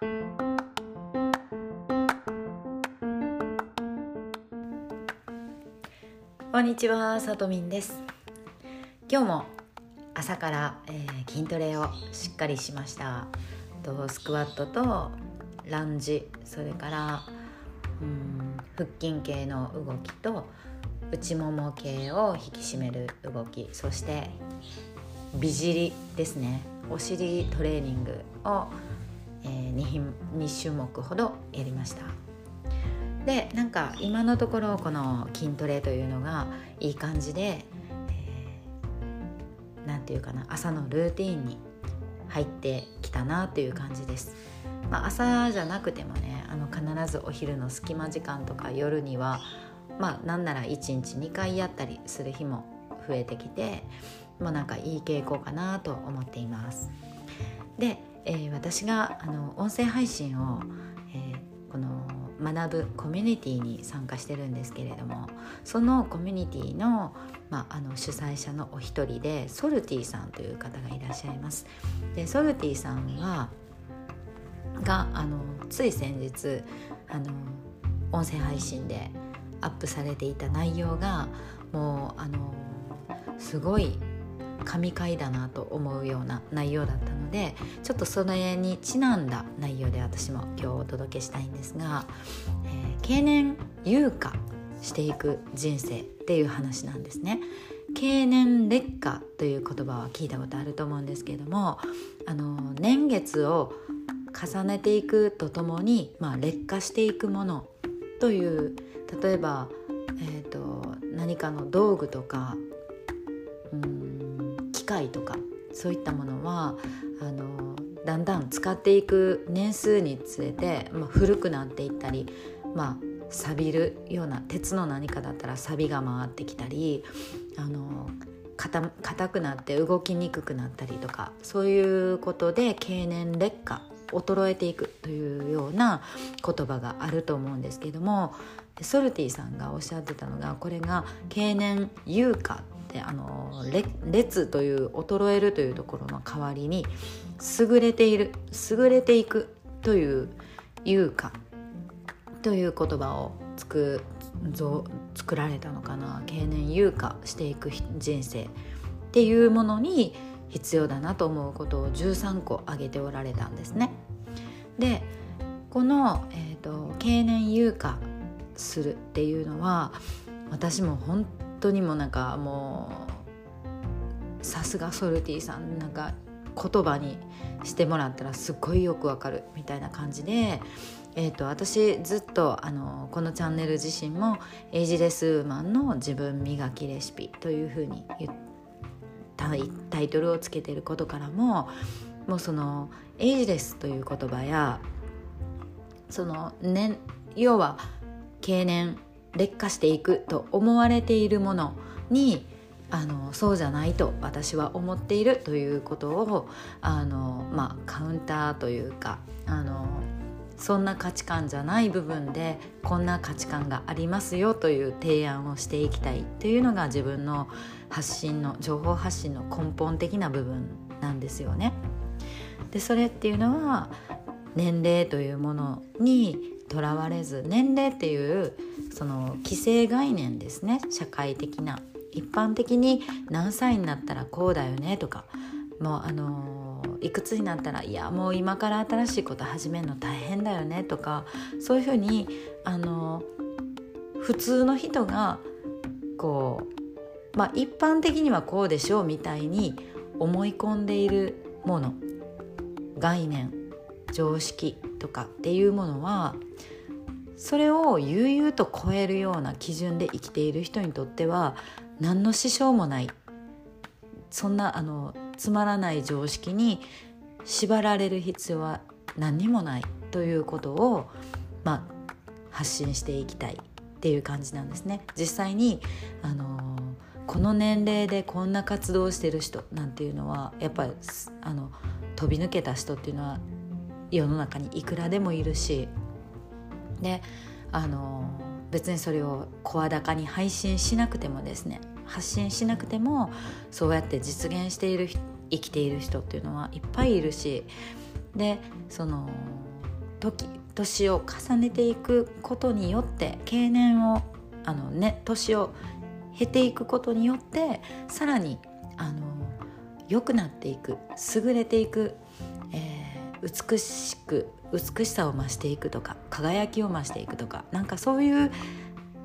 こんにちは、さとみんです。今日も朝から、えー、筋トレをしっかりしました。とスクワットとランジそれからうん腹筋系の動きと内もも系を引き締める動きそして美尻ですね。お尻トレーニングを、えー、2, 2種目ほどやりました。でなんか今のところこの筋トレというのがいい感じで何、えー、て言うかな朝のルーティンに入ってきたなという感じです、まあ、朝じゃなくてもねあの必ずお昼の隙間時間とか夜にはまあなんなら1日2回やったりする日も増えてきてもうなんかいい傾向かなと思っています。で、えー、私があの音声配信を、えー、この学ぶコミュニティに参加してるんですけれどもそのコミュニティの,、まあ、あの主催者のお一人でソルティさんという方がいらっしゃいます。でソルティさんはがあのつい先日あの音声配信でアップされていた内容がもうあのすごい神回だなと思うような内容だったのでちょっとそれにちなんだ内容で私も今日お届けしたいんですが、えー、経年優化していく人生っていう話なんですね。経年劣化という言葉は聞いたことあると思うんですけれどもあの年月を重ねていくとともに、まあ、劣化していくものという例えば、えーと、何かの道具とかうん械とかそういったものはあのだんだん使っていく年数につれて、まあ、古くなっていったり、まあ、錆びるような鉄の何かだったら錆びが回ってきたりあの硬くなって動きにくくなったりとかそういうことで経年劣化衰えていくというような言葉があると思うんですけどもソルティさんがおっしゃってたのがこれが経年優化ってあの劣という衰えるというところの代わりに優れている優れていくという優化という言葉を作作られたのかな経年優化していく人生っていうものに必要だなと思うことを13個挙げておられたんですね。でこの、えーと、経年優化するっていうのは私も本当にもなんかもうさすがソルティさんなんか言葉にしてもらったらすっごいよくわかるみたいな感じで、えーと、私ずっとあのこのチャンネル自身もエイジレスウーマンの自分磨きレシピというふうに言ってタイトルをつけてることからももうそのエイジレスという言葉やその年要は経年劣化していくと思われているものにあのそうじゃないと私は思っているということをあの、まあ、カウンターというかあのそんな価値観じゃない部分でこんな価値観がありますよという提案をしていきたいっていうのが自分の発信の情報発信の根本的な部分なんですよね。でそれっていうのは年齢というものにとらわれず年齢っていうその既成概念ですね。社会的な。一般的に何歳になったらこうだよねとか。もうあのいくつになったらいやもう今から新しいこと始めるの大変だよねとか。そういうふうにあの普通の人がこうまあ一般的にはこうでしょうみたいに思い込んでいるもの。概念。常識とかっていうものはそれを悠々と超えるような基準で生きている人にとっては何の支障もないそんなあのつまらない常識に縛られる必要は何にもないということを、まあ、発信していきたいっていう感じなんですね。実際にあのこの年齢でこんな活動をしてる人なんていうのはやっぱりあの飛び抜けた人っていうのは世の中にいくらでもいるしであの別にそれを声高に配信しなくてもですね発信しなくてもそうやって実現している生きている人っていうのはいっぱいいるしでその時年を重ねていくことによって経年をあのね年を経ていくことによってさらにあの良くなっていく優れていく、美しく美しさを増していくとか輝きを増していくとかなんかそういう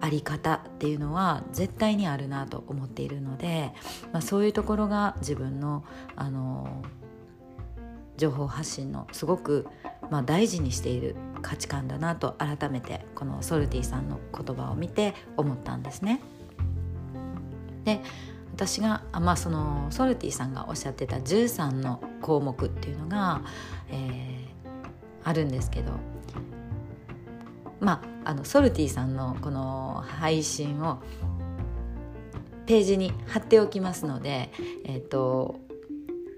あり方っていうのは絶対にあるなと思っているので、まあ、そういうところが自分のあの情報発信のすごく、まあ、大事にしている価値観だなと改めてこのソルティさんの言葉を見て思ったんですね。で私が、まあ、そのソルティさんがおっしゃってた13の項目っていうのが、えー、あるんですけどまああのソルティさんのこの配信をページに貼っておきますので、えーと、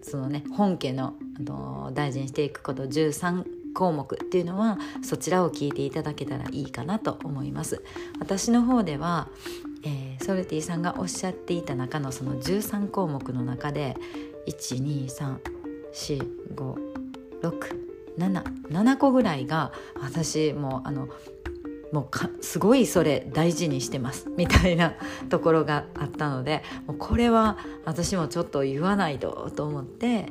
そのね本家のあの大事にしていくこと13項目っていうのはそちらを聞いていただけたらいいかなと思います。私の方では、えー、ソルティさんがおっしゃっていた中のその13項目の中で1234567個ぐらいが私もうあのもうすごいそれ大事にしてますみたいなところがあったのでもうこれは私もちょっと言わないとと思って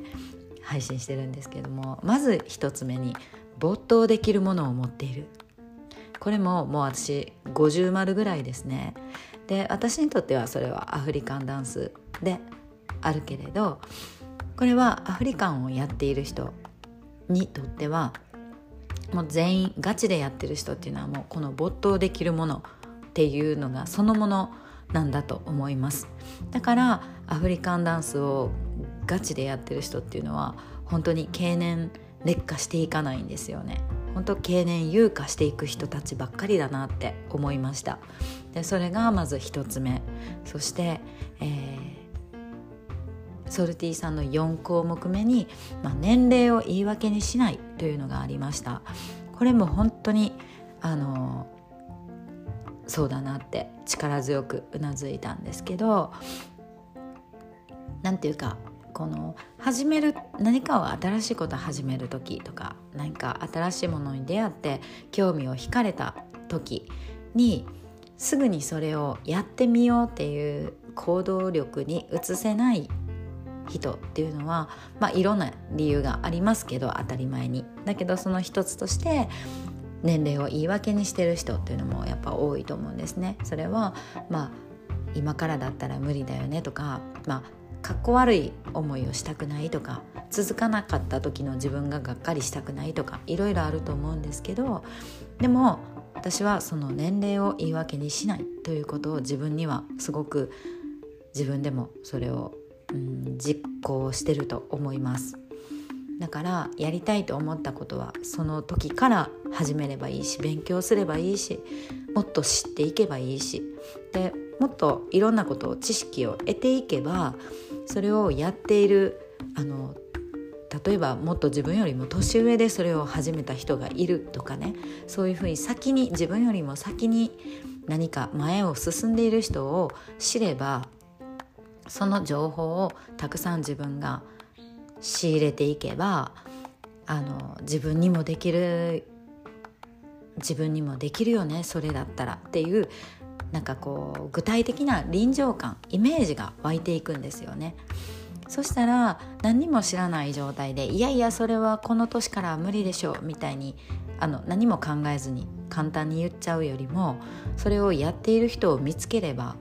配信してるんですけどもまず一つ目に没頭できるものを持っている。これももう私50丸ぐらいですね。で私にとってはそれはアフリカンダンスであるけれどこれはアフリカンをやっている人にとってはもう全員ガチでやってる人っていうのはもうこの没頭できるものっていうのがそのものなんだと思います。だからアフリカンダンスをガチでやってる人っていうのは本当に経年劣化していかないんですよね。本当経年優化していく人たちばっかりだなって思いました。でそれがまず一つ目。そして、えーソルティさんの4項目目に、まあ、年齢を言い訳にしないというのがありました。これも本当にあのそうだなって力強くうなずいたんですけど何て言うかこの始める何かを新しいことを始める時とか何か新しいものに出会って興味を惹かれた時にすぐにそれをやってみようっていう行動力に移せない人っていうのは、まあ、いろんな理由がありますけど当たり前にだけどその一つとして年齢を言い訳にしてる人っていうのもやっぱ多いと思うんですね。それはまあ今からだったら無理だよねとかまあかっこ悪い思いをしたくないとか続かなかった時の自分ががっかりしたくないとかいろいろあると思うんですけどでも私はその年齢を言い訳にしないということを自分にはすごく自分でもそれをうん実行してると思います。だからやりたいと思ったことはその時から始めればいいし勉強すればいいしもっと知っていけばいいし。でもっといろんなことを知識を得ていけばそれをやっているあの例えばもっと自分よりも年上でそれを始めた人がいるとかねそういうふうに先に自分よりも先に何か前を進んでいる人を知ればその情報をたくさん自分が仕入れていけばあの自分にもできる自分にもできるよねそれだったらっていうなんかこう具体的な臨場感イメージが湧いていくんですよね。そしたら何にも知らない状態でいやいやそれはこの年から無理でしょうみたいにあの何も考えずに簡単に言っちゃうよりもそれをやっている人を見つければ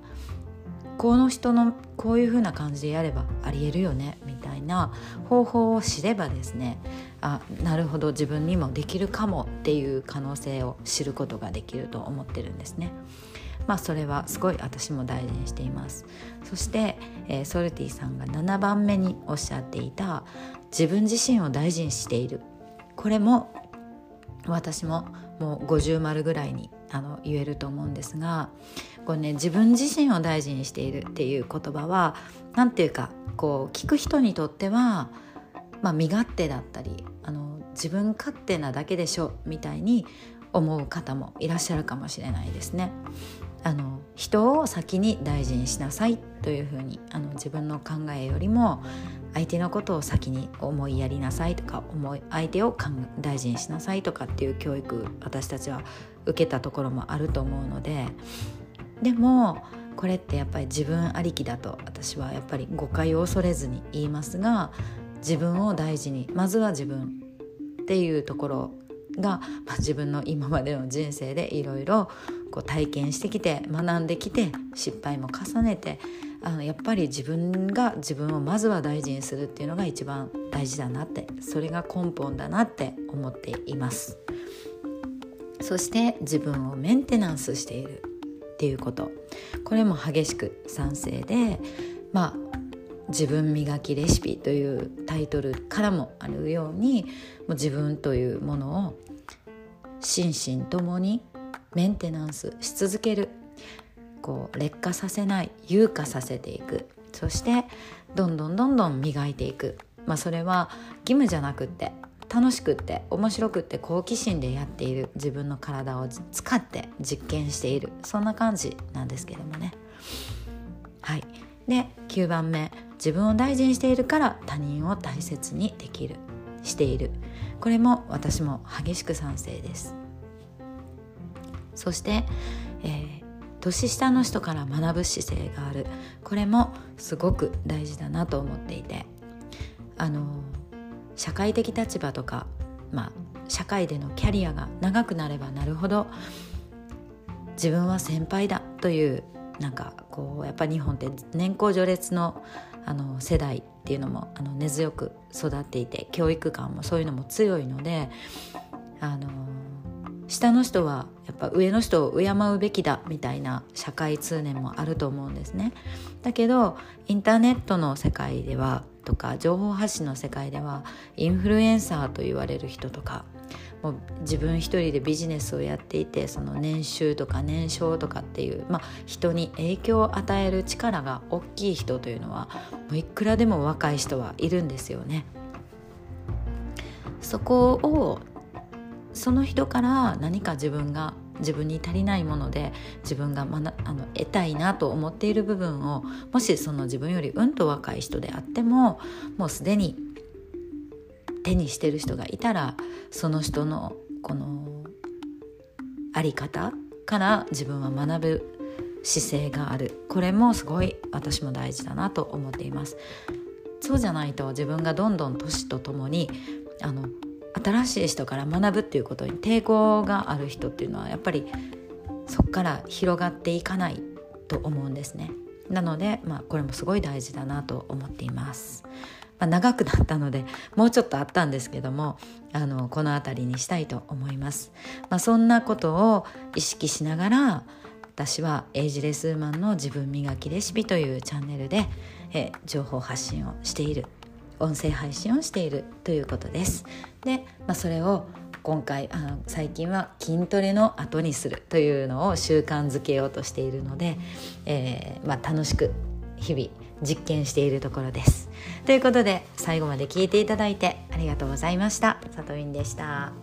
この人のこういう風な感じでやればありえるよねみたいな方法を知ればですねあなるほど自分にもできるかもっていう可能性を知ることができると思ってるんですね。まあそれはすごい私も大事にしていますそして、えー、ソルティさんが7番目におっしゃっていた自分自身を大事にしているこれも私ももう50丸ぐらいにあの言えると思うんですがこう、ね、自分自身を大事にしているっていう言葉は何て言うかこう聞く人にとっては、まあ、身勝手だったりあの自分勝手なだけでしょみたいに思う方もいらっしゃるかもしれないですね。あの人を先に大事にしなさいというふうにあの自分の考えよりも相手のことを先に思いやりなさいとか思い相手を大事にしなさいとかっていう教育私たちは受けたところもあると思うのででもこれってやっぱり自分ありきだと私はやっぱり誤解を恐れずに言いますが自分を大事にまずは自分っていうところが、まあ、自分の今までの人生でいろいろ体験してきて学んできて失敗も重ねてあのやっぱり自分が自分をまずは大事にするっていうのが一番大事だなってそれが根本だなって思っています。そして自分をメンテナンスしているっていうこと。これも激しく賛成でまあ自分磨きレシピというタイトルからもあるようにもう自分というものを心身ともにメンテナンスし続ける。こう劣化させない優化させていく。そしてどんどんどんどん磨いていく、まあ、それは義務じゃなくって楽しくって面白くって好奇心でやっている。自分の体を使って実験している。そんな感じなんですけどもね。はい、で9番目。自分を大事にしているから他人を大切にできるしている。これも私も激しく賛成です。そして、えー、年下の人から学ぶ姿勢がある。これもすごく大事だなと思っていて。あの社会的立場とか、まあ、社会でのキャリアが長くなればなるほど自分は先輩だというなんかこうやっぱ日本って年功序列のあの世代っていうのもあの根強く育っていて教育観もそういうのも強いのであの下の人はやっぱ上の人を敬うべきだみたいな社会通念もあると思うんですね。だけどインターネットの世界ではとか情報発信の世界ではインフルエンサーと言われる人とかもう自分一人でビジネスをやっていてその年収とか年商とかっていう、まあ、人に影響を与える力が大きい人というのはもういくらでも若い人はいるんですよね。そこをその人から何か自分が自分に足りないもので自分が、ま、あの得たいなと思っている部分をもしその自分よりうんと若い人であってももうすでに手にしてる人がいたらその人のこのあり方から自分は学ぶ姿勢がある。これもすごい私も大事だなと思っています。そうじゃないと自分がどんどん年とともにあの新しい人から学ぶっていうことに抵抗がある人っていうのはやっぱりそこから広がっていかないと思うんですね。なので、まあ、これもすごい大事だなと思っています、まあ、長くなったのでもうちょっとあったんですけどもあのこの辺りにしたいと思います、まあ、そんなことを意識しながら私はエイジレスウーマンの自分磨きレシピというチャンネルでえ情報発信をしている音声配信をしているということです。で、まあ、それを今回あの最近は筋トレの後にするというのを習慣づけようとしているので、えー、まあ、楽しく日々実験しているところです。ということで最後まで聞いていただいてありがとうございました。さとみんでした。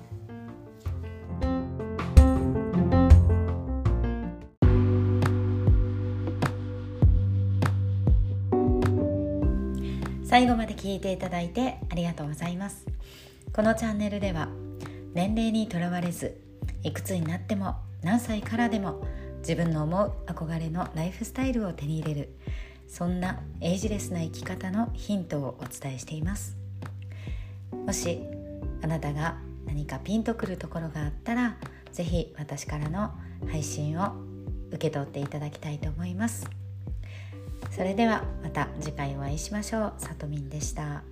最後まで聞いていただいてありがとうございますこのチャンネルでは年齢にとらわれずいくつになっても何歳からでも自分の思う憧れのライフスタイルを手に入れるそんなエイジレスな生き方のヒントをお伝えしています。もしあなたが何かピンとくるところがあったら是非私からの配信を受け取っていただきたいと思います。それではまた次回お会いしましょう。さとみんでした。